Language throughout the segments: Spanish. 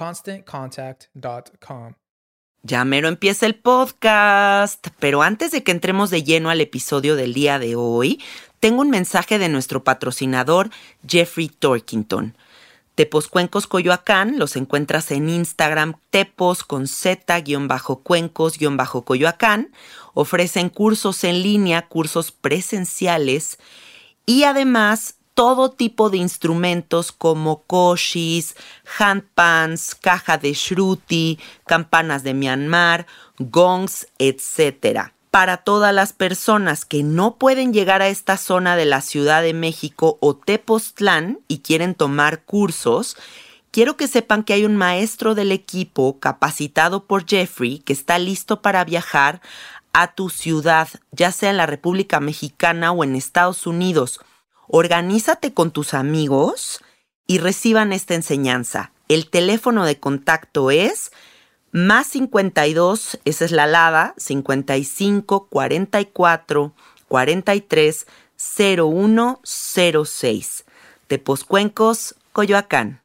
ConstantContact.com. Ya mero empieza el podcast, pero antes de que entremos de lleno al episodio del día de hoy, tengo un mensaje de nuestro patrocinador Jeffrey Torkington. Tepos Cuencos Coyoacán los encuentras en Instagram tepos con z-cuencos-coyoacán. Ofrecen cursos en línea, cursos presenciales y además todo tipo de instrumentos como koshis, handpans, caja de shruti, campanas de Myanmar, gongs, etc. Para todas las personas que no pueden llegar a esta zona de la Ciudad de México o Tepoztlán y quieren tomar cursos, quiero que sepan que hay un maestro del equipo capacitado por Jeffrey que está listo para viajar a tu ciudad, ya sea en la República Mexicana o en Estados Unidos. Organízate con tus amigos y reciban esta enseñanza. El teléfono de contacto es más 52, esa es la alada, 55 44 43 0106. Tepozcuencos, Coyoacán.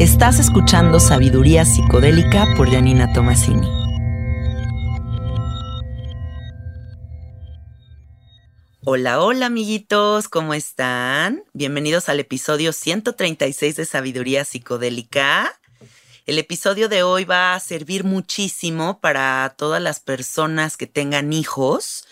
Estás escuchando Sabiduría Psicodélica por Janina Tomasini. Hola, hola amiguitos, ¿cómo están? Bienvenidos al episodio 136 de Sabiduría Psicodélica. El episodio de hoy va a servir muchísimo para todas las personas que tengan hijos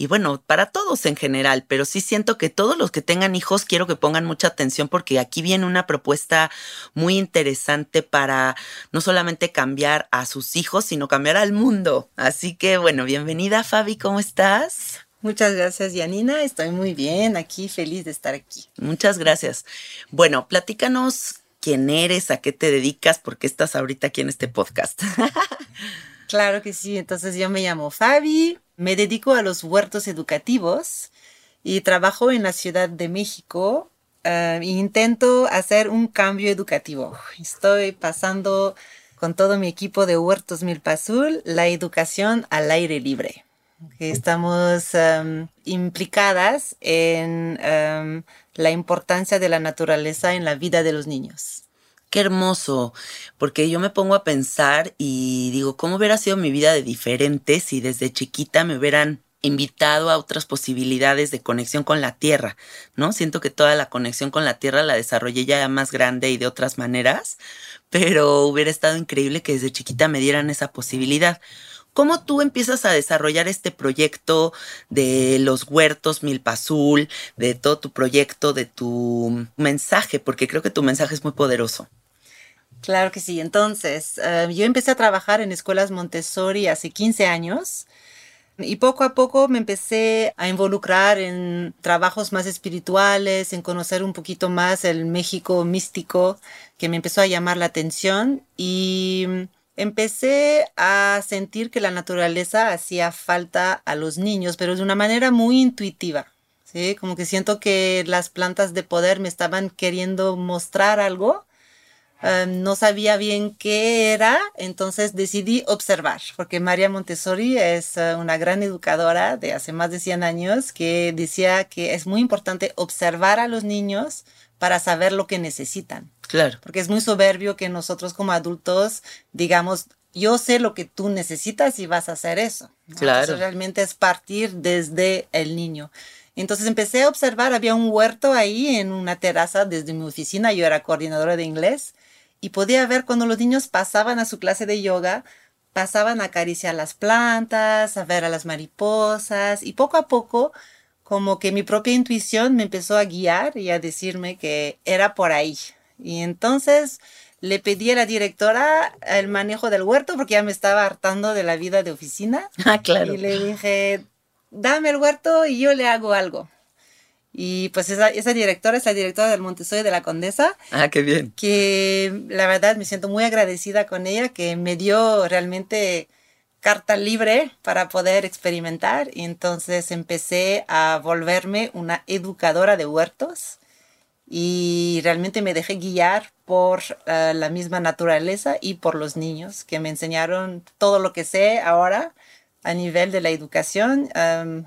y bueno, para todos en general, pero sí siento que todos los que tengan hijos quiero que pongan mucha atención porque aquí viene una propuesta muy interesante para no solamente cambiar a sus hijos, sino cambiar al mundo. Así que bueno, bienvenida Fabi, ¿cómo estás? Muchas gracias, Yanina. Estoy muy bien aquí, feliz de estar aquí. Muchas gracias. Bueno, platícanos quién eres, a qué te dedicas, por qué estás ahorita aquí en este podcast. claro que sí. Entonces yo me llamo Fabi, me dedico a los huertos educativos y trabajo en la Ciudad de México e intento hacer un cambio educativo. Estoy pasando con todo mi equipo de Huertos Milpa Azul la educación al aire libre. Estamos em, implicadas en em, la importancia de la naturaleza en la vida de los niños. Qué hermoso, porque yo me pongo a pensar y digo, ¿cómo hubiera sido mi vida de diferente si desde chiquita me hubieran invitado a otras posibilidades de conexión con la tierra, ¿no? Siento que toda la conexión con la tierra la desarrollé ya más grande y de otras maneras, pero hubiera estado increíble que desde chiquita me dieran esa posibilidad. ¿Cómo tú empiezas a desarrollar este proyecto de los huertos Milpa Azul, de todo tu proyecto, de tu mensaje? Porque creo que tu mensaje es muy poderoso. Claro que sí. Entonces, eh, yo empecé a trabajar en escuelas Montessori hace 15 años y poco a poco me empecé a involucrar en trabajos más espirituales, en conocer un poquito más el México místico que me empezó a llamar la atención y empecé a sentir que la naturaleza hacía falta a los niños, pero de una manera muy intuitiva. ¿sí? Como que siento que las plantas de poder me estaban queriendo mostrar algo Em, no sabía bien qué era, entonces decidí observar, porque María Montessori es eh, una gran educadora de hace más de 100 años que decía que es muy importante observar a los niños para saber lo que necesitan. Claro. Porque es muy soberbio que nosotros como adultos digamos, yo sé lo que tú necesitas y vas a hacer eso. Claro. realmente es partir desde el niño. Entonces empecé a observar, había un huerto ahí en una terraza desde mi oficina, yo era coordinadora de inglés y podía ver cuando los niños pasaban a su clase de yoga, pasaban a acariciar las plantas, a ver a las mariposas y poco a poco como que mi propia intuición me empezó a guiar y a decirme que era por ahí. Y entonces le pedí a la directora el manejo del huerto porque ya me estaba hartando de la vida de oficina. Ah, claro. Y le dije, dame el huerto y yo le hago algo. Y pues esa, esa directora es la directora del Montessori de la Condesa. Ah, qué bien. Que la verdad me siento muy agradecida con ella, que me dio realmente carta libre para poder experimentar. Y entonces empecé a volverme una educadora de huertos y realmente me dejé guiar por uh, la misma naturaleza y por los niños que me enseñaron todo lo que sé ahora a nivel de la educación. Um,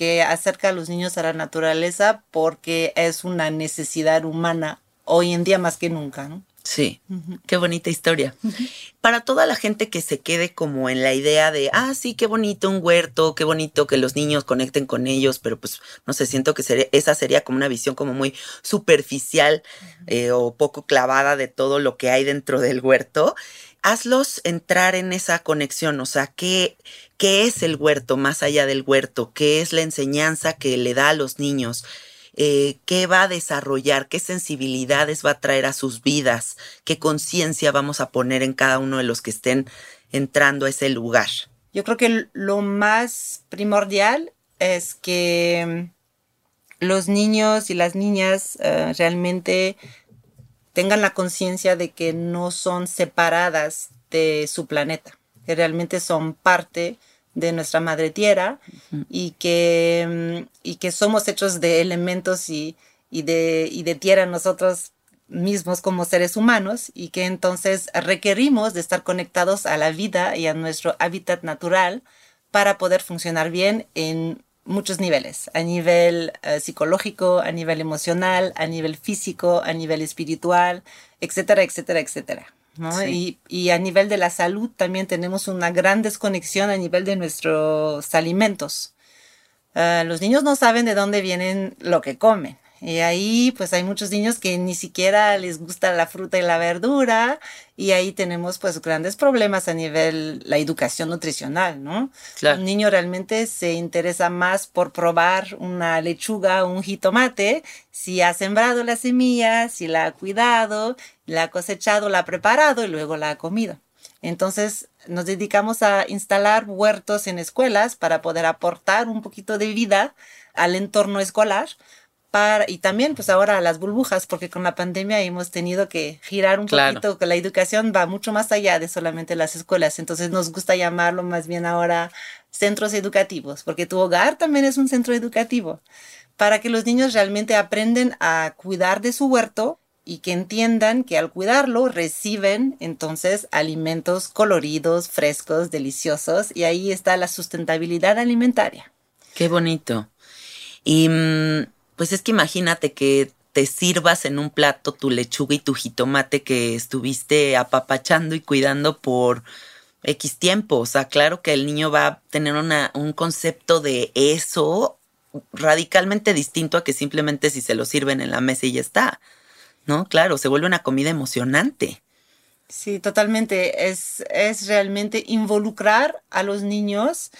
que acerca a los niños a la naturaleza porque es una necesidad humana hoy en día más que nunca, ¿no? Sí, qué bonita historia. Para toda la gente que se quede como en la idea de, ah, sí, qué bonito un huerto, qué bonito que los niños conecten con ellos, pero pues no sé, siento que sería, esa sería como una visión como muy superficial eh, o poco clavada de todo lo que hay dentro del huerto hazlos entrar en esa conexión, o sea, ¿qué, ¿qué es el huerto más allá del huerto? ¿Qué es la enseñanza que le da a los niños? Eh, qué va a desarrollar, qué sensibilidades va a traer a sus vidas, qué conciencia vamos a poner en cada uno de los que estén entrando a ese lugar. Yo creo que lo más primordial es que los niños y las niñas uh, realmente tengan la conciencia de que no son separadas de su planeta, que realmente son parte de nuestra madre tierra y, que, mm, y que somos hechos de elementos y, y, de, y de tierra nosotros mismos como seres humanos y que entonces requerimos de estar conectados a la vida y a nuestro hábitat natural para poder funcionar bien en muchos niveles, a nivel eh, psicológico, a nivel emocional, a nivel físico, a nivel espiritual, etcétera, etcétera, etcétera. Y, y, a nivel de la salud también tenemos una gran desconexión a nivel de nuestros alimentos. Uh, los niños no saben de dónde vienen lo que comen. Y ahí pues hay muchos niños que ni siquiera les gusta la fruta y la verdura y ahí tenemos pues grandes problemas a nivel la educación nutricional, ¿no? Un niño realmente se interesa más por probar una lechuga o un jitomate si ha sembrado la semilla, si la ha cuidado, la ha cosechado, la ha preparado y luego la ha comido. Entonces nos dedicamos a instalar huertos en escuelas para poder aportar un poquito de vida al entorno escolar y también pues ahora las burbujas, porque con la pandemia hemos tenido que girar un poquito, que la educación va mucho más allá de solamente las escuelas, entonces nos gusta llamarlo más bien ahora centros educativos, porque tu hogar también es un centro educativo, para que los niños realmente aprenden a cuidar de su huerto y que entiendan que al cuidarlo reciben entonces alimentos coloridos, frescos, deliciosos, y ahí está la sustentabilidad alimentaria. Qué bonito. Y mm, pues es que imagínate que te sirvas en un plato tu lechuga y tu jitomate que estuviste apapachando y cuidando por X tiempo. O sea, claro que el niño va a tener una, un concepto de eso radicalmente distinto a que simplemente si se lo sirven en la mesa y ya está. ¿No? Claro, se vuelve una comida emocionante. Sí, totalmente. Es, es realmente involucrar a los niños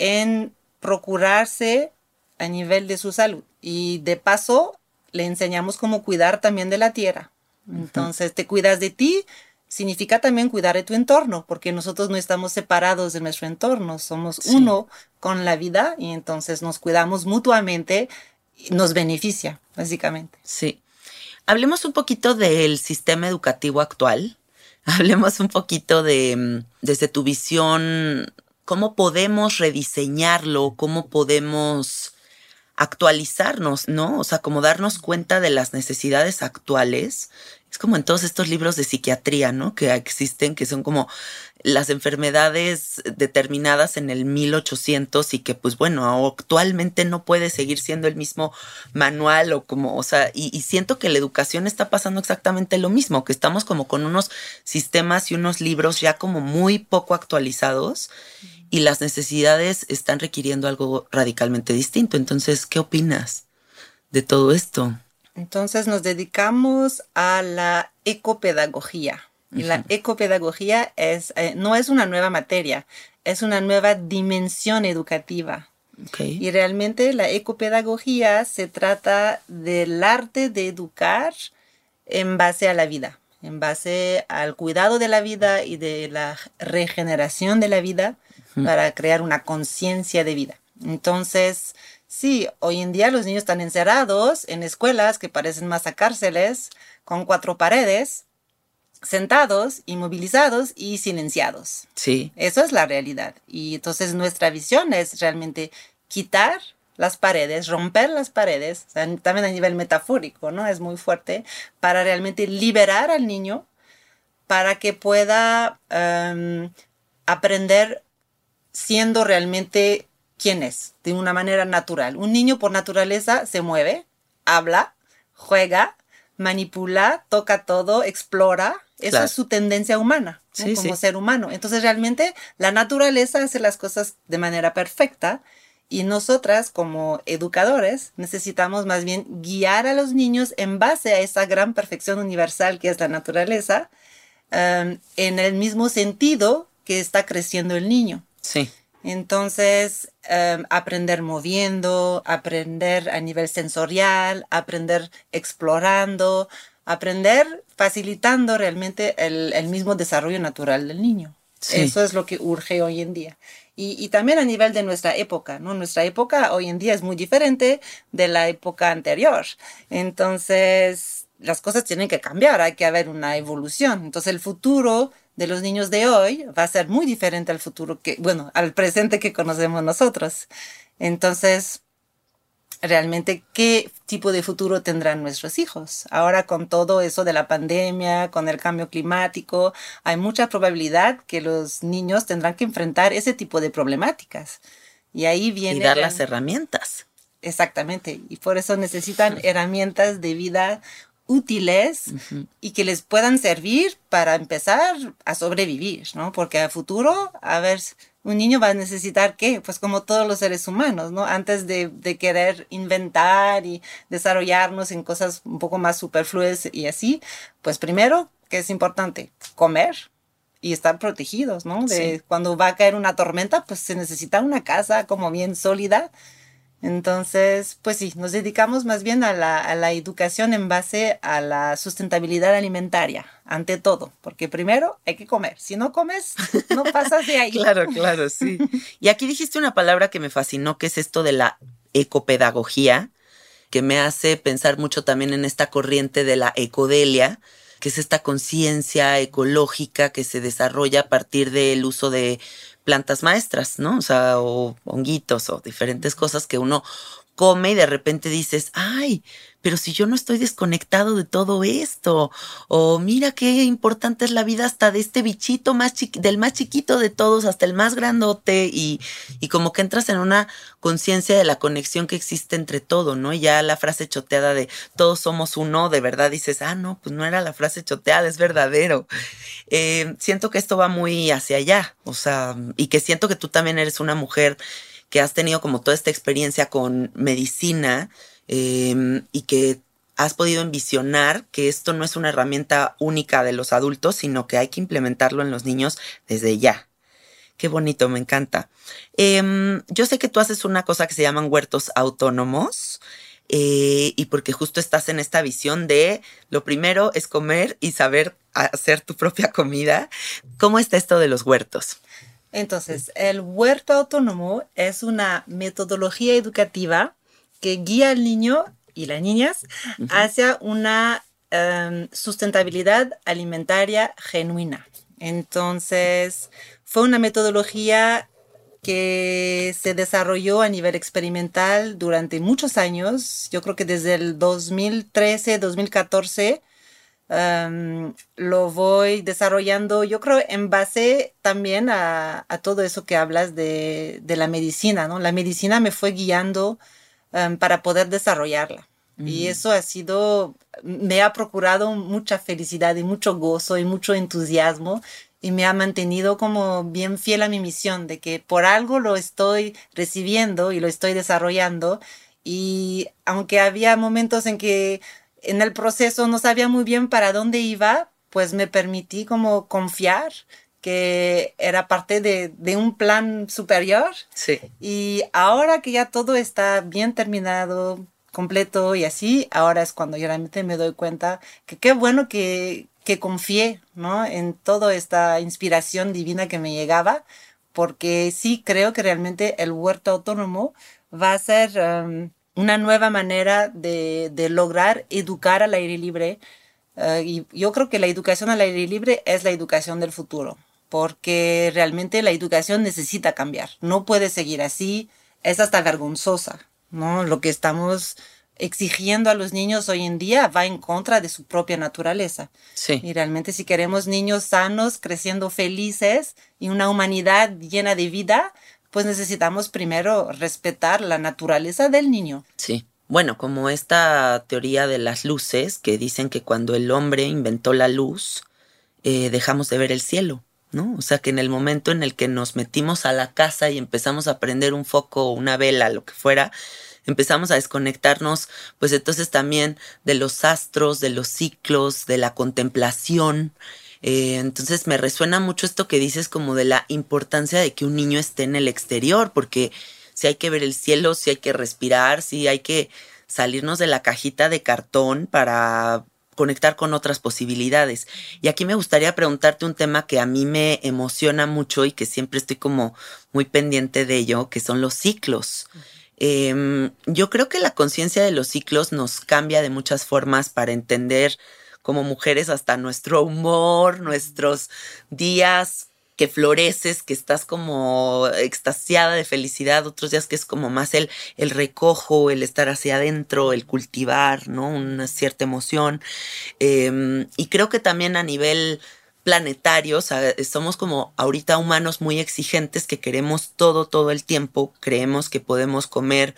en procurarse a nivel de su salud. Y de paso, le enseñamos cómo cuidar también de la tierra. Entonces, te cuidas de ti, significa también cuidar de tu entorno, porque nosotros no estamos separados de nuestro entorno, somos uno con la vida y entonces nos cuidamos mutuamente, y nos beneficia, básicamente. Sí. Hablemos un poquito del sistema educativo actual. Hablemos un poquito de, mm, desde tu visión, cómo podemos rediseñarlo, cómo podemos actualizarnos, ¿no? O sea, como darnos cuenta de las necesidades actuales. Es como en todos estos libros de psiquiatría, ¿no? Que existen, que son como las enfermedades determinadas en el 1800 y que pues bueno, actualmente no puede seguir siendo el mismo manual o como, o sea, y, y, siento que la educación está pasando exactamente lo mismo, que estamos como con unos sistemas y unos libros ya como muy poco actualizados y las necesidades están requiriendo algo radicalmente distinto. Entonces, ¿qué opinas de todo esto? Entonces nos dedicamos a la ecopedagogía. Y la ecopedagogía es, eh, no es una nueva materia, es una nueva dimensión educativa. Okay. Y realmente la ecopedagogía se trata del arte de educar en base a la vida, en base al cuidado de la vida y de la regeneración de la vida para crear una conciencia de vida. Entonces, sí, hoy en día los niños están encerrados en escuelas que parecen más a cárceles, con cuatro paredes, sentados, inmovilizados y silenciados. Sí. Eso es la realidad. Y entonces nuestra visión es realmente quitar las paredes, romper las paredes, o sea, también a nivel metafórico, ¿no? Es muy fuerte, para realmente liberar al niño para que pueda um, aprender siendo realmente quien es, de una manera natural. Un niño por naturaleza se mueve, habla, juega, manipula, toca todo, explora. Esa Claro. es su tendencia humana, ¿no? Sí, como sí. ser humano. Entonces realmente la naturaleza hace las cosas de manera perfecta y nosotras como educadores necesitamos más bien guiar a los niños en base a esa gran perfección universal que es la naturaleza, um, en el mismo sentido que está creciendo el niño. Sí. Entonces, em, aprender moviendo, aprender a nivel sensorial, aprender explorando, aprender facilitando realmente el, el mismo desarrollo natural del niño. Sí. Eso es lo que urge hoy en día. Y, y también a nivel de nuestra época, ¿no? Nuestra época hoy en día es muy diferente de la época anterior. Entonces, las cosas tienen que cambiar, hay que haber una evolución. Entonces, el futuro de los niños de hoy va a ser muy diferente al futuro que, bueno, al presente que conocemos nosotros. Entonces, realmente, ¿qué tipo de futuro tendrán nuestros hijos? Ahora con todo eso de la pandemia, con el cambio climático, hay mucha probabilidad que los niños tendrán que enfrentar ese tipo de problemáticas. Y ahí viene... Y dar las herramientas. Exactamente. Y por eso necesitan herramientas de vida útiles y que les puedan servir para empezar a sobrevivir, ¿no? Porque a futuro, a ver, un niño va a necesitar qué? Pues como todos los seres humanos, ¿no? Antes de, de querer inventar y desarrollarnos en cosas un poco más superfluas y así, pues primero, ¿qué es importante? Comer y estar protegidos, ¿no? De Sí. cuando va a caer una tormenta, pues se necesita una casa como bien sólida. Entonces, pues sí, nos dedicamos más bien a la, a la educación en base a la sustentabilidad alimentaria, ante todo, porque primero hay que comer. Si no comes, no pasas de ahí. Claro, claro, sí. Y aquí dijiste una palabra que me fascinó, que es esto de la ecopedagogía, que me hace pensar mucho también en esta corriente de la ecodelia, que es esta conciencia ecológica que se desarrolla a partir del uso de plantas maestras, ¿no? O sea, o honguitos o diferentes cosas que uno come y de repente dices, ay, pero si yo no estoy desconectado de todo esto, o mira qué importante es la vida hasta de este bichito más del más chiquito de todos hasta el más grandote, y, y como que entras en una conciencia de la conexión que existe entre todo, ¿no? Y ya la frase choteada de todos somos uno, de verdad dices, ah, no, pues no era la frase choteada, es verdadero. Eh, siento que esto va muy hacia allá, o sea, y que siento que tú también eres una mujer que has tenido como toda esta experiencia con medicina eh, y que has podido envisionar que esto no es una herramienta única de los adultos, sino que hay que implementarlo en los niños desde ya. Qué bonito, me encanta. Em, yo sé que tú haces una cosa que se llaman huertos autónomos. Eh, y porque justo estás en esta visión de lo primero es comer y saber hacer tu propia comida. ¿Cómo está esto de los huertos? Entonces, el huerto autónomo es una metodología educativa que guía al niño y las niñas hacia una em, sustentabilidad alimentaria genuina. Entonces, fue una metodología que se desarrolló a nivel experimental durante muchos años. Yo creo que desde el 2013, 2014 lo voy desarrollando, yo creo, en base también a, todo eso que hablas de, la medicina, ¿no? La medicina me fue guiando para poder desarrollarla. Y eso ha sido, me ha procurado mucha felicidad y mucho gozo y mucho entusiasmo y me ha mantenido como bien fiel a mi misión de que por algo lo estoy recibiendo y lo estoy desarrollando. Y aunque había momentos en que en el proceso no sabía muy bien para dónde iba, pues me permití como confiar que era parte de, de, un plan superior. Sí. Y ahora que ya todo está bien terminado, completo y así, ahora es cuando yo realmente me doy cuenta que qué bueno que, que confié, ¿no? En toda esta inspiración divina que me llegaba, porque sí creo que realmente el huerto autónomo va a ser um, una nueva manera de, lograr educar al aire libre. Uh, y yo creo que la educación al aire libre es la educación del futuro, porque realmente la educación necesita cambiar. No puede seguir así, es hasta vergonzosa, ¿no? Lo que estamos exigiendo a los niños hoy en día va en contra de su propia naturaleza. Sí. Y realmente si queremos niños sanos, creciendo felices y una humanidad llena de vida, pues necesitamos primero respetar la naturaleza del niño. Sí. Bueno, como esta teoría de las luces que dicen que cuando el hombre inventó la luz, eh, dejamos de ver el cielo, ¿no? O sea que en el momento en el que nos metimos a la casa y empezamos a prender un foco una vela, lo que fuera, empezamos a desconectarnos, pues entonces también de los astros, de los ciclos, de la contemplación. Eh, entonces me resuena mucho esto que dices como de la importancia de que un niño esté en el exterior, porque si hay que ver el cielo, si hay que respirar, si hay que salirnos de la cajita de cartón para conectar con otras posibilidades. Y aquí me gustaría preguntarte un tema que a mí me emociona mucho y que siempre estoy como muy pendiente de ello, que son los ciclos. Em, yo creo que la conciencia de los ciclos nos cambia de muchas formas para entender como mujeres hasta nuestro humor, nuestros días que floreces, que estás como extasiada de felicidad, otros días que es como más el, el recojo, el estar hacia adentro, el cultivar, ¿no? Una cierta emoción. Em, y creo que también a nivel planetarios, somos como ahorita humanos muy exigentes que queremos todo, todo el tiempo, creemos que podemos comer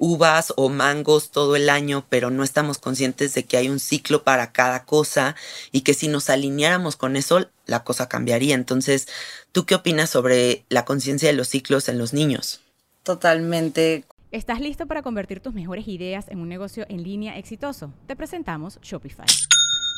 uvas o mangos todo el año, pero no estamos conscientes de que hay un ciclo para cada cosa y que si nos alineáramos con eso, la cosa cambiaría. Entonces, ¿tú qué opinas sobre la conciencia de los ciclos en los niños? Totalmente. ¿Estás listo para convertir tus mejores ideas en un negocio en línea exitoso? Te presentamos Shopify.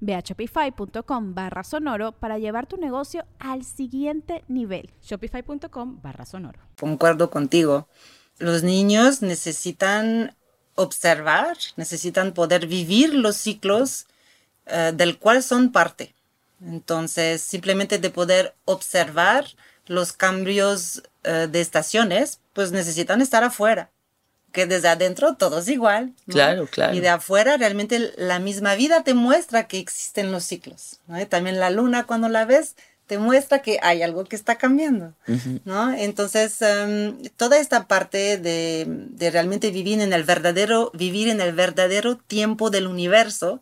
Ve a shopify.com barra sonoro para llevar tu negocio al siguiente nivel. Shopify.com barra sonoro. Concuerdo contigo. Los niños necesitan observar, necesitan poder vivir los ciclos eh, del cual son parte. Entonces, simplemente de poder observar los cambios eh, de estaciones, pues necesitan estar afuera. Que desde adentro todo es igual. Claro, claro. Y de afuera realmente la misma vida te muestra que existen los ciclos. ¿no? también la luna cuando la ves te muestra que hay algo que está cambiando, ¿no? Entonces, em, toda esta parte de, de, realmente vivir en el verdadero, vivir en el verdadero tiempo del universo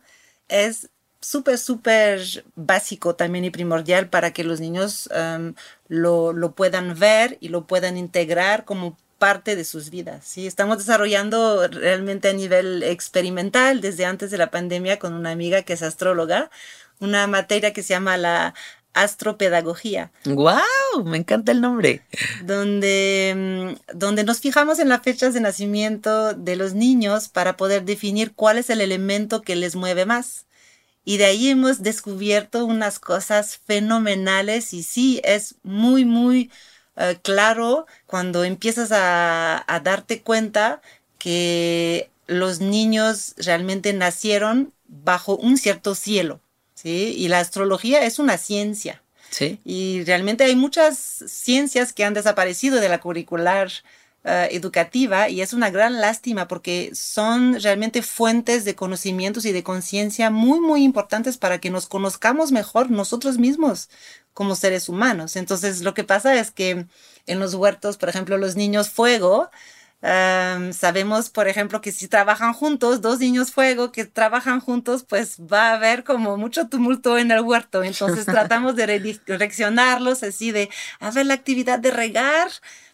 es súper, súper básico también y primordial para que los niños em, lo, lo, puedan ver y lo puedan integrar como parte de sus vidas. ¿sí? Estamos desarrollando realmente a nivel experimental desde antes de la pandemia con una amiga que es astróloga, una materia que se llama la astropedagogía. ¡Wow! Me encanta el nombre. Donde, em, donde nos fijamos en las fechas de nacimiento de los niños para poder definir cuál es el elemento que les mueve más. Y de ahí hemos descubierto unas cosas fenomenales y sí, es muy, muy eh, claro cuando empiezas a, a darte cuenta que los niños realmente nacieron bajo un cierto cielo, ¿sí? Y la astrología es una ciencia. Sí. Y realmente hay muchas ciencias que han desaparecido de la curricular eh, educativa y es una gran lástima porque son realmente fuentes de conocimientos y de conciencia muy, muy importantes para que nos conozcamos mejor nosotros mismos como seres humanos. Entonces, lo que pasa es que en los huertos, por ejemplo, los niños fuego, em, sabemos, por ejemplo, que si trabajan juntos, dos niños fuego que trabajan juntos, pues va a haber como mucho tumulto en el huerto. Entonces tratamos de reaccionarlos así de, a ver, la actividad de regar,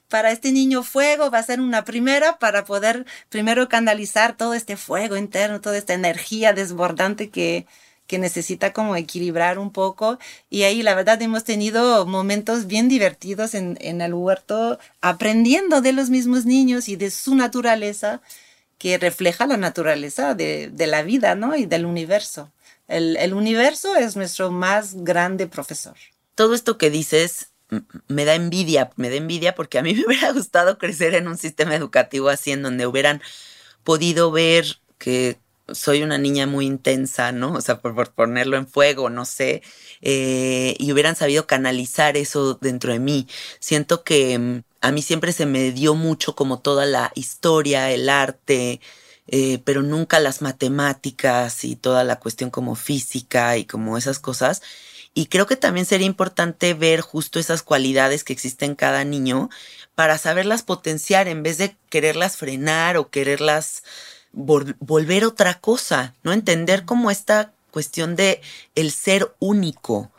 para este niño fuego va a ser una primera para poder primero canalizar todo este fuego interno, toda esta energía desbordante que, que necesita como equilibrar un poco. Y ahí la verdad hemos tenido momentos bien divertidos en, el huerto, aprendiendo de los mismos niños y de su naturaleza, que refleja la naturaleza de, la vida, ¿no? Y del universo. El universo es nuestro más grande profesor. Todo esto que dices me da envidia, me da envidia porque a mí me hubiera gustado crecer en un sistema educativo así, en donde hubieran podido ver que soy una niña muy intensa, ¿no? O sea, por, ponerlo en fuego, no sé, eh, y hubieran sabido canalizar eso dentro de mí. Siento que mm, a mí siempre se me dio mucho como toda la historia, el arte, eh, pero nunca las matemáticas y toda la cuestión como física y como esas cosas. Y creo que también sería importante ver justo esas cualidades que existen en cada niño para saberlas potenciar en vez de quererlas frenar o quererlas volver otra cosa, ¿no? Entender como esta cuestión de el ser único,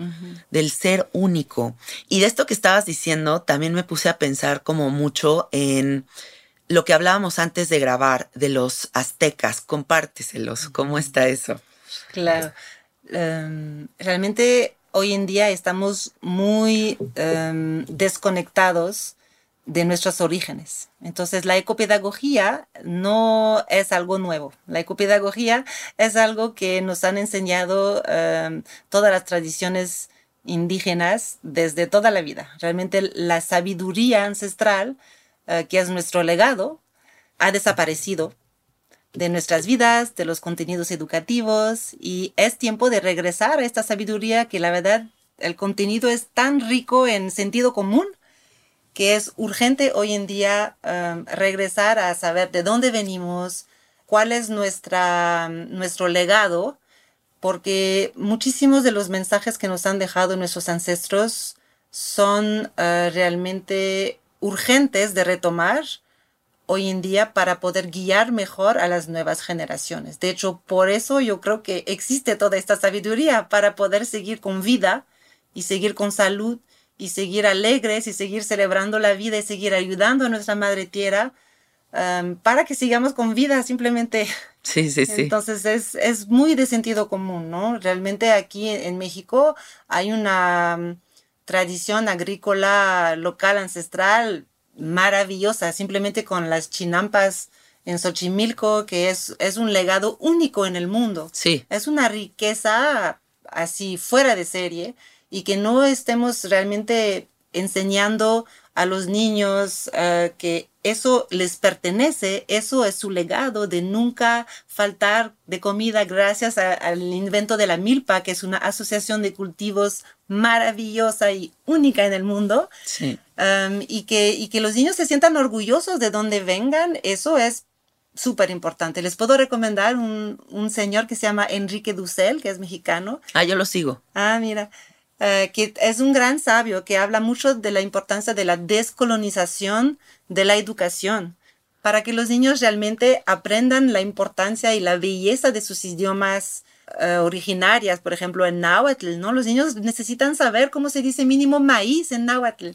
del ser único. Y de esto que estabas diciendo, también me puse a pensar como mucho en lo que hablábamos antes de grabar de los aztecas. Compárteselos, ¿cómo está eso? Claro. Em, realmente hoy en día estamos muy em, desconectados de nuestros orígenes. Entonces, la ecopedagogía no es algo nuevo. La ecopedagogía es algo que nos han enseñado em, todas las tradiciones indígenas desde toda la vida. Realmente la sabiduría ancestral, eh, que es nuestro legado, ha desaparecido de nuestras vidas, de los contenidos educativos y es tiempo de regresar a esta sabiduría que la verdad el contenido es tan rico en sentido común que es urgente hoy en día um, regresar a saber de dónde venimos, cuál es nuestra, nuestro legado, porque muchísimos de los mensajes que nos han dejado nuestros ancestros son uh, realmente urgentes de retomar hoy en día para poder guiar mejor a las nuevas generaciones. De hecho, por eso yo creo que existe toda esta sabiduría para poder seguir con vida y seguir con salud y seguir alegres y seguir celebrando la vida y seguir ayudando a nuestra madre tierra um, para que sigamos con vida simplemente. Sí, sí, sí. Entonces es, es muy de sentido común, ¿no? Realmente aquí en México hay una um, tradición agrícola local ancestral maravillosa, simplemente con las chinampas en Xochimilco, que es, es un legado único en el mundo. Sí. Es una riqueza así fuera de serie y que no estemos realmente enseñando a los niños que eso les pertenece, eso es su legado de nunca faltar de comida gracias al invento de la milpa, que es una asociación de cultivos maravillosa y única en el mundo. Um, y, que, y que los niños se sientan orgullosos de donde vengan, eso es súper importante. Les puedo recomendar un, un, señor que se llama Enrique Dussel, que es mexicano. Ah, yo lo sigo. Ah, mira. Eh, que es un gran sabio que habla mucho de la importancia de la descolonización de la educación para que los niños realmente aprendan la importancia y la belleza de sus idiomas eh, originarias, por ejemplo, en náhuatl, ¿no? Los niños necesitan saber cómo se dice mínimo maíz en náhuatl.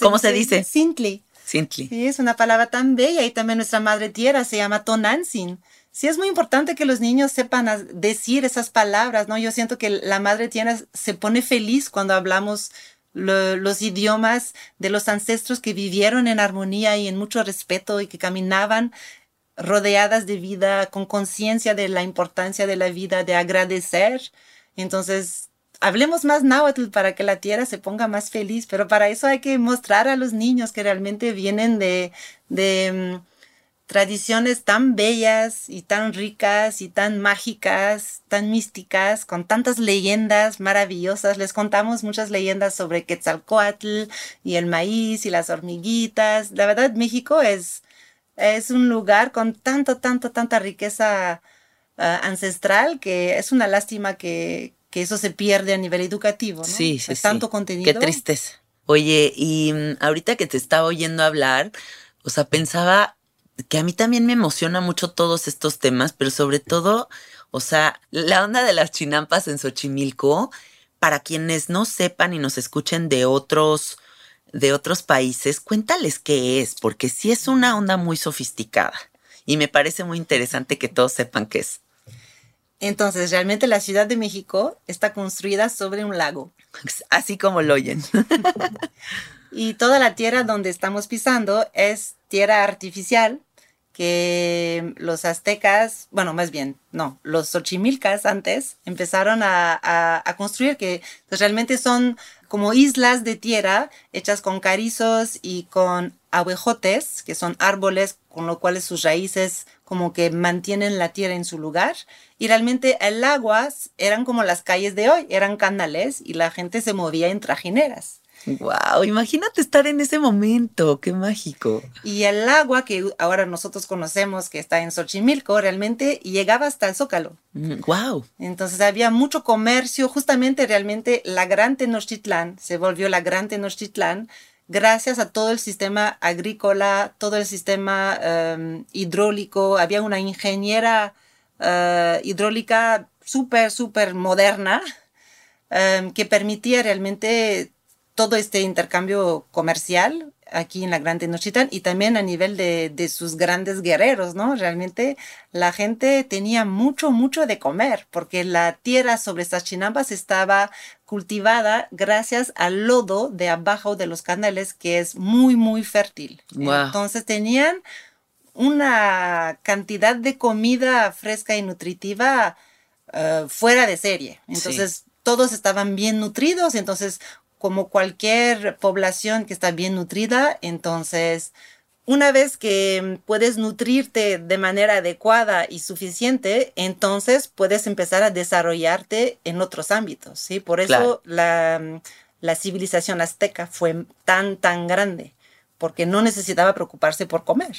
¿Cómo se dice? Sintli. Sintli. Sí, es una palabra tan bella y también nuestra madre tierra se llama Tonantzin sí es muy importante que los niños sepan decir esas palabras, ¿no? Yo siento que la madre tierra se pone feliz cuando hablamos los idiomas de los ancestros que vivieron en armonía y en mucho respeto y que caminaban rodeadas de vida, con conciencia de la importancia de la vida, de agradecer. Entonces, hablemos más náhuatl para que la tierra se ponga más feliz, pero para eso hay que mostrar a los niños que realmente vienen de, de mm, tradiciones tan bellas y tan ricas y tan mágicas, tan místicas, con tantas leyendas maravillosas. Les contamos muchas leyendas sobre Quetzalcoatl y el maíz y las hormiguitas. La verdad, México es, es un lugar con tanto, tanto, tanta riqueza ah, ancestral que es una lástima que, que, eso se pierde a nivel educativo. ¿no? Sí, sí, Tanto contenido. Qué tristeza. Oye, y mm, ahorita que te estaba oyendo hablar, o sea, pensaba que a mí también me emociona mucho todos estos temas, pero sobre todo, o sea, la onda de las chinampas en Xochimilco, para quienes no sepan y nos escuchen de otros de otros países, cuéntales qué es, porque sí es una onda muy sofisticada y me parece muy interesante que todos sepan qué es. Entonces, realmente la Ciudad de México está construida sobre un lago. Así como lo oyen. y toda la tierra donde estamos pisando es tierra artificial que los aztecas, bueno, más bien, no, los xochimilcas antes empezaron a, construir, que pues, realmente son como islas de tierra hechas con carizos y con abejotes, que son árboles con lo cuales sus raíces como que mantienen la tierra en su lugar. Y realmente el agua eran como las calles de hoy, eran canales y la gente se movía en trajineras. Wow, imagínate estar en ese momento, qué mágico. Y el agua que ahora nosotros conocemos que está en Xochimilco realmente llegaba hasta el Zócalo. Wow. Mm, Entonces había mucho comercio, justamente realmente la Gran Tenochtitlán se volvió la Gran Tenochtitlán gracias a todo el sistema agrícola, todo el sistema em, hidráulico, había una ingeniera eh, hidráulica súper, súper moderna em, que permitía realmente todo este intercambio comercial aquí en la Gran Tenochtitlan y también a nivel de, sus grandes guerreros, ¿no? Realmente la gente tenía mucho, mucho de comer porque la tierra sobre estas chinampas estaba cultivada gracias al lodo de abajo de los canales que es muy, muy fértil. Entonces tenían una cantidad de comida fresca y nutritiva eh, fuera de serie. Entonces, todos estaban bien nutridos, entonces como cualquier población que está bien nutrida, entonces una vez que puedes nutrirte de manera adecuada y suficiente, entonces puedes empezar a desarrollarte en otros ámbitos, ¿sí? Por eso la, la, civilización azteca fue tan, tan grande, porque no necesitaba preocuparse por comer.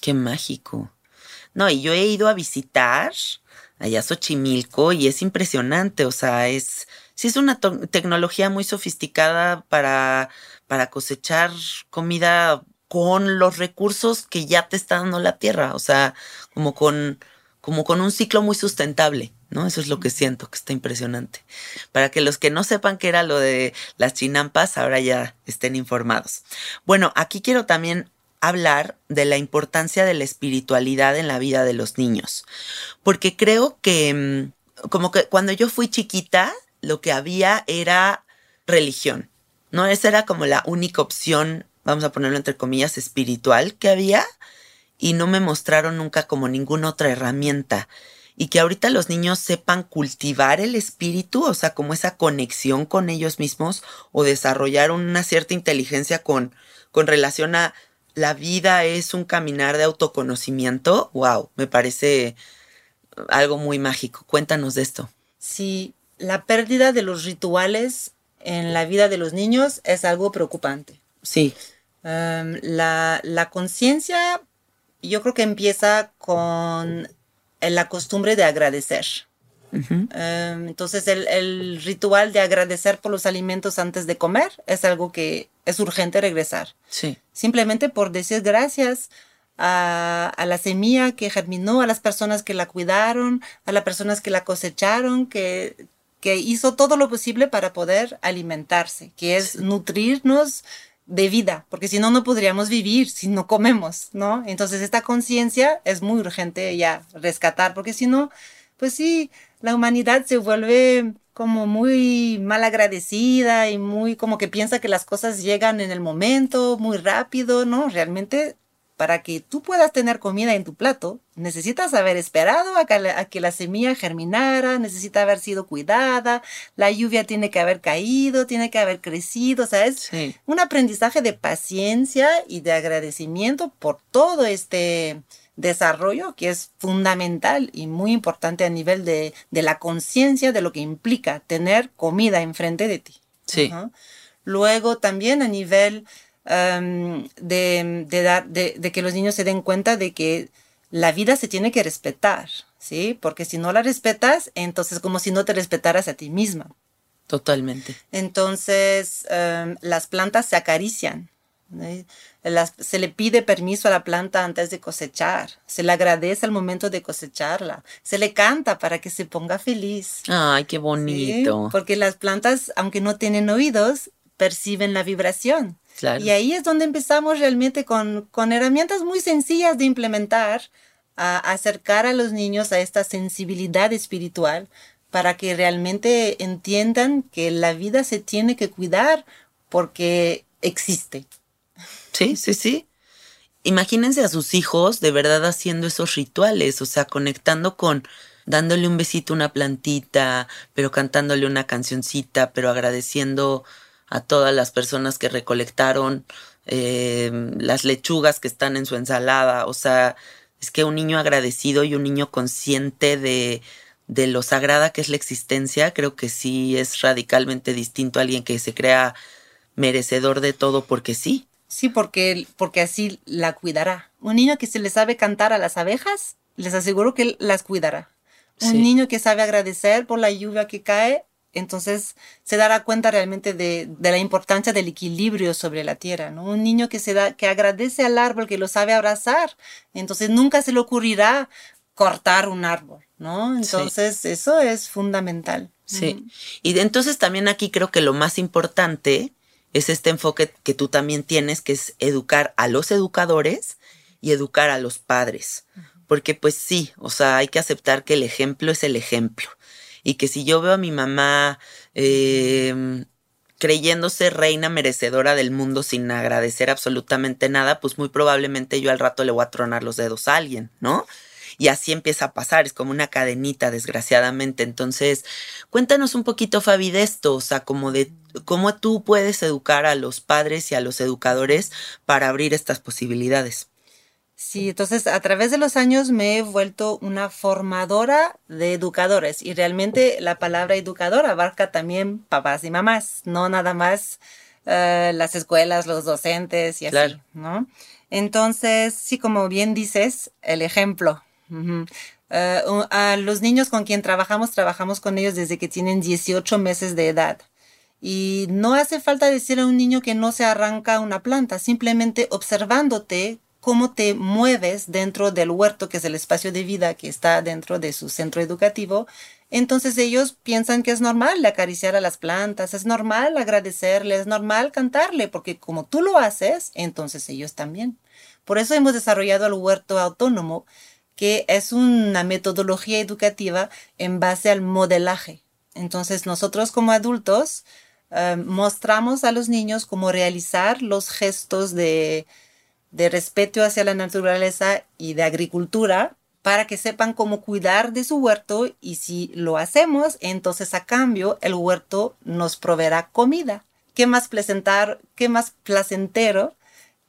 Qué mágico. No, y yo he ido a visitar allá Xochimilco y es impresionante, o sea, es sí es una tecnología muy sofisticada para, para cosechar comida con los recursos que ya te está dando la tierra, o sea, como con, como con un ciclo muy sustentable, ¿no? Eso es lo que siento, que está impresionante. Para que los que no sepan qué era lo de las chinampas, ahora ya estén informados. Bueno, aquí quiero también hablar de la importancia de la espiritualidad en la vida de los niños, porque creo que mm, como que cuando yo fui chiquita, lo que había era religión, ¿no? Esa era como la única opción, vamos a ponerlo entre comillas, espiritual que había y no me mostraron nunca como ninguna otra herramienta. y que ahorita los niños sepan cultivar el espíritu, o sea, como esa conexión con ellos mismos o desarrollar una cierta inteligencia con, con relación a la vida es un caminar de autoconocimiento, wow, me parece algo muy mágico. Cuéntanos de esto. Sí, la pérdida de los rituales en la vida de los niños es algo preocupante. Sí. Um, la, la conciencia yo creo que empieza con la costumbre de agradecer. Um, entonces el, el, ritual de agradecer por los alimentos antes de comer es algo que es urgente regresar. Sí. Simplemente por decir gracias a, a, la semilla que germinó, a las personas que la cuidaron, a las personas que la cosecharon, que, que hizo todo lo posible para poder alimentarse, que es nutrirnos de vida, porque si no, no podríamos vivir si no comemos, ¿no? Entonces esta conciencia es muy urgente ya rescatar, porque si no, pues sí, la humanidad se vuelve como muy mal agradecida y muy como que piensa que las cosas llegan en el momento, muy rápido, ¿no? Realmente para que tú puedas tener comida en tu plato, necesitas haber esperado a que, la, semilla germinara, necesita haber sido cuidada, la lluvia tiene que haber caído, tiene que haber crecido, o sea, es un aprendizaje de paciencia y de agradecimiento por todo este desarrollo que es fundamental y muy importante a nivel de, la conciencia de lo que implica tener comida enfrente de ti. Sí. Luego también a nivel de, de, dar, de, de, que los niños se den cuenta de que la vida se tiene que respetar, ¿sí? Porque si no la respetas, entonces como si no te respetaras a ti misma. Totalmente. Entonces, las plantas se acarician. Las, se le pide permiso a la planta antes de cosechar, se le agradece al momento de cosecharla, se le canta para que se ponga feliz. Ay, qué bonito. Porque las plantas, aunque no tienen oídos, perciben la vibración. Y ahí es donde empezamos realmente con, con herramientas muy sencillas de implementar, a acercar a los niños a esta sensibilidad espiritual para que realmente entiendan que la vida se tiene que cuidar porque existe. Sí, sí, sí. Imagínense a sus hijos de verdad haciendo esos rituales, o sea, conectando con dándole un besito a una plantita, pero cantándole una cancioncita, pero agradeciendo a todas las personas que recolectaron eh, las lechugas que están en su ensalada. O sea, es que un niño agradecido y un niño consciente de, de lo sagrada que es la existencia, creo que sí es radicalmente distinto a alguien que se crea merecedor de todo porque sí. Sí, porque, porque así la cuidará. Un niño que se le sabe cantar a las abejas, les aseguro que las cuidará. Un niño que sabe agradecer por la lluvia que cae, entonces se dará cuenta realmente de, la importancia del equilibrio sobre la tierra, ¿no? Un niño que se da, que agradece al árbol, que lo sabe abrazar, entonces nunca se le ocurrirá cortar un árbol, ¿no? Entonces eso es fundamental. Sí. Y entonces también aquí creo que lo más importante es este enfoque que tú también tienes, que es educar a los educadores y educar a los padres. Porque pues sí, o sea, hay que aceptar que el ejemplo es el ejemplo y que si yo veo a mi mamá em, creyéndose reina merecedora del mundo sin agradecer absolutamente nada, pues muy probablemente yo al rato le voy a tronar los dedos a alguien, ¿no? Y así empieza a pasar, es como una cadenita, desgraciadamente. Entonces, cuéntanos un poquito, Fabi, de esto, o sea, como de cómo tú puedes educar a los padres y a los educadores para abrir estas posibilidades. Sí, entonces a través de los años me he vuelto una formadora de educadores y realmente la palabra educador abarca también papás y mamás, no nada más eh, las escuelas, los docentes y así, ¿no? Entonces, sí, como bien dices, el ejemplo. Eh, a los niños con quien trabajamos, trabajamos con ellos desde que tienen 18 meses de edad. Y no hace falta decir a un niño que no se arranca una planta, simplemente observándote cómo te mueves dentro del huerto, que es el espacio de vida que está dentro de su centro educativo, entonces ellos piensan que es normal acariciar a las plantas, es normal agradecerle, es normal cantarle, porque como tú lo haces, entonces ellos también. Por eso hemos desarrollado el huerto autónomo, que es una metodología educativa en base al modelaje. Entonces nosotros como adultos eh, mostramos a los niños cómo realizar los gestos de, de respeto hacia la naturaleza y de agricultura para que sepan cómo cuidar de su huerto y si lo hacemos, entonces a cambio el huerto nos proveerá comida. ¿Qué más qué más placentero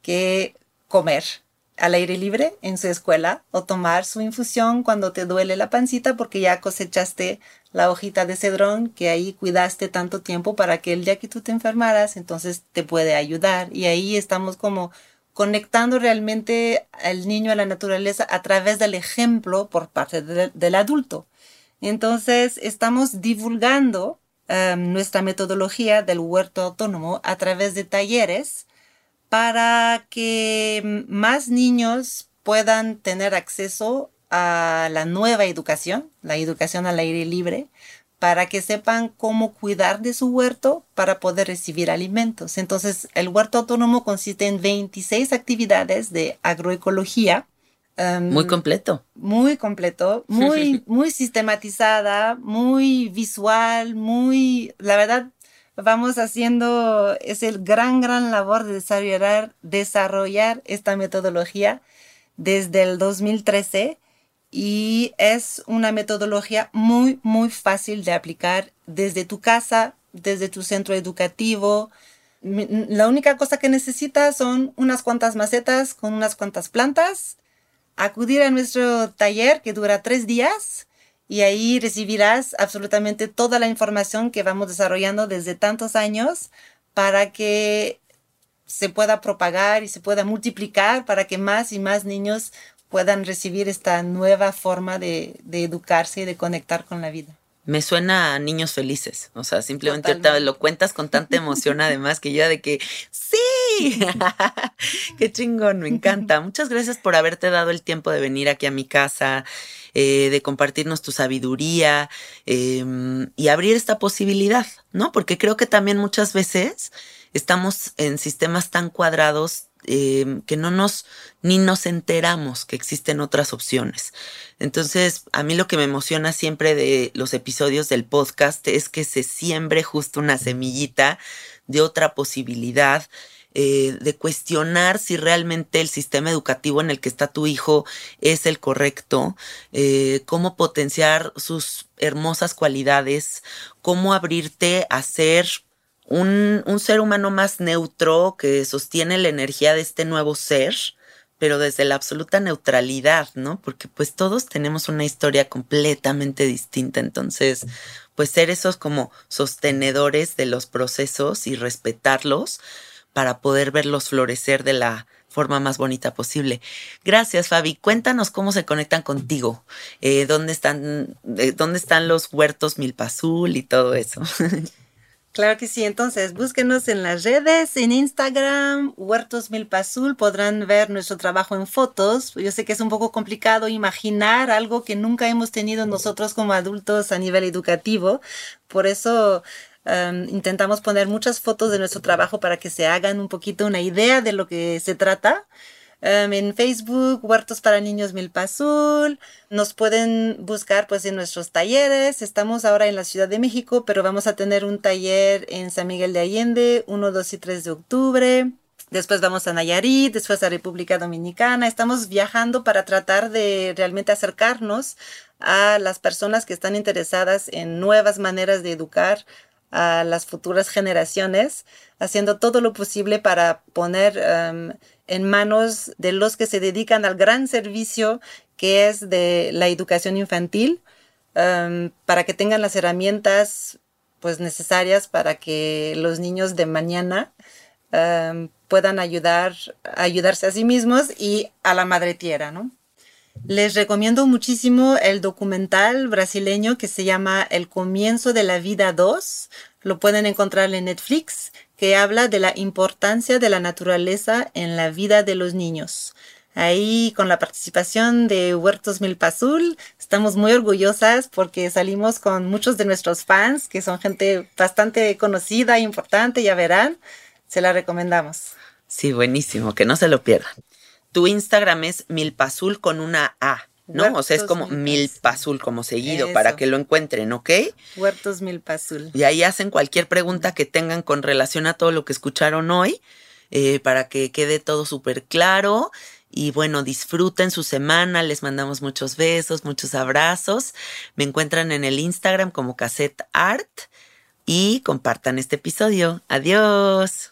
que comer al aire libre en su escuela o tomar su infusión cuando te duele la pancita porque ya cosechaste la hojita de cedrón que ahí cuidaste tanto tiempo para que el día que tú te enfermaras, entonces te puede ayudar. Y ahí estamos como conectando realmente al niño a la naturaleza a través del ejemplo por parte del adulto. Entonces, estamos divulgando em, nuestra metodología del huerto autónomo a través de talleres para que más niños puedan tener acceso a la nueva educación, la educación al aire libre, para que sepan cómo cuidar de su huerto para poder recibir alimentos. Entonces, el huerto autónomo consiste en 26 actividades de agroecología. Em, muy completo. Muy completo, muy, muy sistematizada, muy visual, muy, la verdad, vamos haciendo, es el gran, gran labor de desarrollar, desarrollar esta metodología desde el 2013 y es una metodología muy, muy fácil de aplicar desde tu casa, desde tu centro educativo. La única cosa que necesitas son unas cuantas macetas con unas cuantas plantas, acudir a nuestro taller que dura tres días y ahí recibirás absolutamente toda la información que vamos desarrollando desde tantos años para que se pueda propagar y se pueda multiplicar para que más y más niños puedan recibir esta nueva forma de, educarse y de conectar con la vida. Me suena a niños felices, o sea, simplemente ahorita lo cuentas con tanta emoción además que yo de que sí, qué chingón, me encanta. Muchas gracias por haberte dado el tiempo de venir aquí a mi casa, eh, de compartirnos tu sabiduría em, y abrir esta posibilidad, ¿no? Porque creo que también muchas veces estamos en sistemas tan cuadrados Em, que no nos ni nos enteramos que existen otras opciones. Entonces, a mí lo que me emociona siempre de los episodios del podcast es que se siembre justo una semillita de otra posibilidad, eh, de cuestionar si realmente el sistema educativo en el que está tu hijo es el correcto, eh, cómo potenciar sus hermosas cualidades, cómo abrirte a ser un, un ser humano más neutro que sostiene la energía de este nuevo ser, pero desde la absoluta neutralidad, ¿no? Porque pues todos tenemos una historia completamente distinta, entonces, pues ser esos como sostenedores de los procesos y respetarlos para poder verlos florecer de la forma más bonita posible. Gracias, Fabi. Cuéntanos cómo se conectan contigo, eh, dónde están, eh, dónde están los huertos Milpazul y todo eso. Claro que sí, entonces búsquenos en las redes, en Instagram, Huertos Milpa Azul, podrán ver nuestro trabajo en fotos. Yo sé que es un poco complicado imaginar algo que nunca hemos tenido nosotros como adultos a nivel educativo, por eso em, intentamos poner muchas fotos de nuestro trabajo para que se hagan un poquito una idea de lo que se trata. Em, en Facebook, Huertos para Niños Milpa Azul. Nos pueden buscar pues en nuestros talleres. Estamos ahora en la Ciudad de México, pero vamos a tener un taller en San Miguel de Allende, 1, 2 y 3 de octubre. Después vamos a Nayarit, después a República Dominicana. Estamos viajando para tratar de realmente acercarnos a las personas que están interesadas en nuevas maneras de educar a las futuras generaciones, haciendo todo lo posible para poner em, en manos de los que se dedican al gran servicio que es de la educación infantil, um, para que tengan las herramientas pues necesarias para que los niños de mañana um, puedan ayudar, ayudarse a sí mismos y a la madre tierra, ¿no? Les recomiendo muchísimo el documental brasileño que se llama El comienzo de la vida 2. Lo pueden encontrar en Netflix que habla de la importancia de la naturaleza en la vida de los niños. Ahí con la participación de Huertos Milpa Azul, estamos muy orgullosas porque salimos con muchos de nuestros fans, que son gente bastante conocida, importante, ya verán. Se la recomendamos. Sí, buenísimo, que no se lo pierdan. Tu Instagram es Milpazul con una A. ¿no? o sea, es como Milpa Azul, como seguido, para que lo encuentren, ¿ok? Huertos Milpa Azul. Y ahí hacen cualquier pregunta que tengan con relación a todo lo que escucharon hoy, eh, para que quede todo súper claro. Y bueno, disfruten su semana, les mandamos muchos besos, muchos abrazos. Me encuentran en el Instagram como Cassette Art y compartan este episodio. Adiós.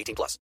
18 plus.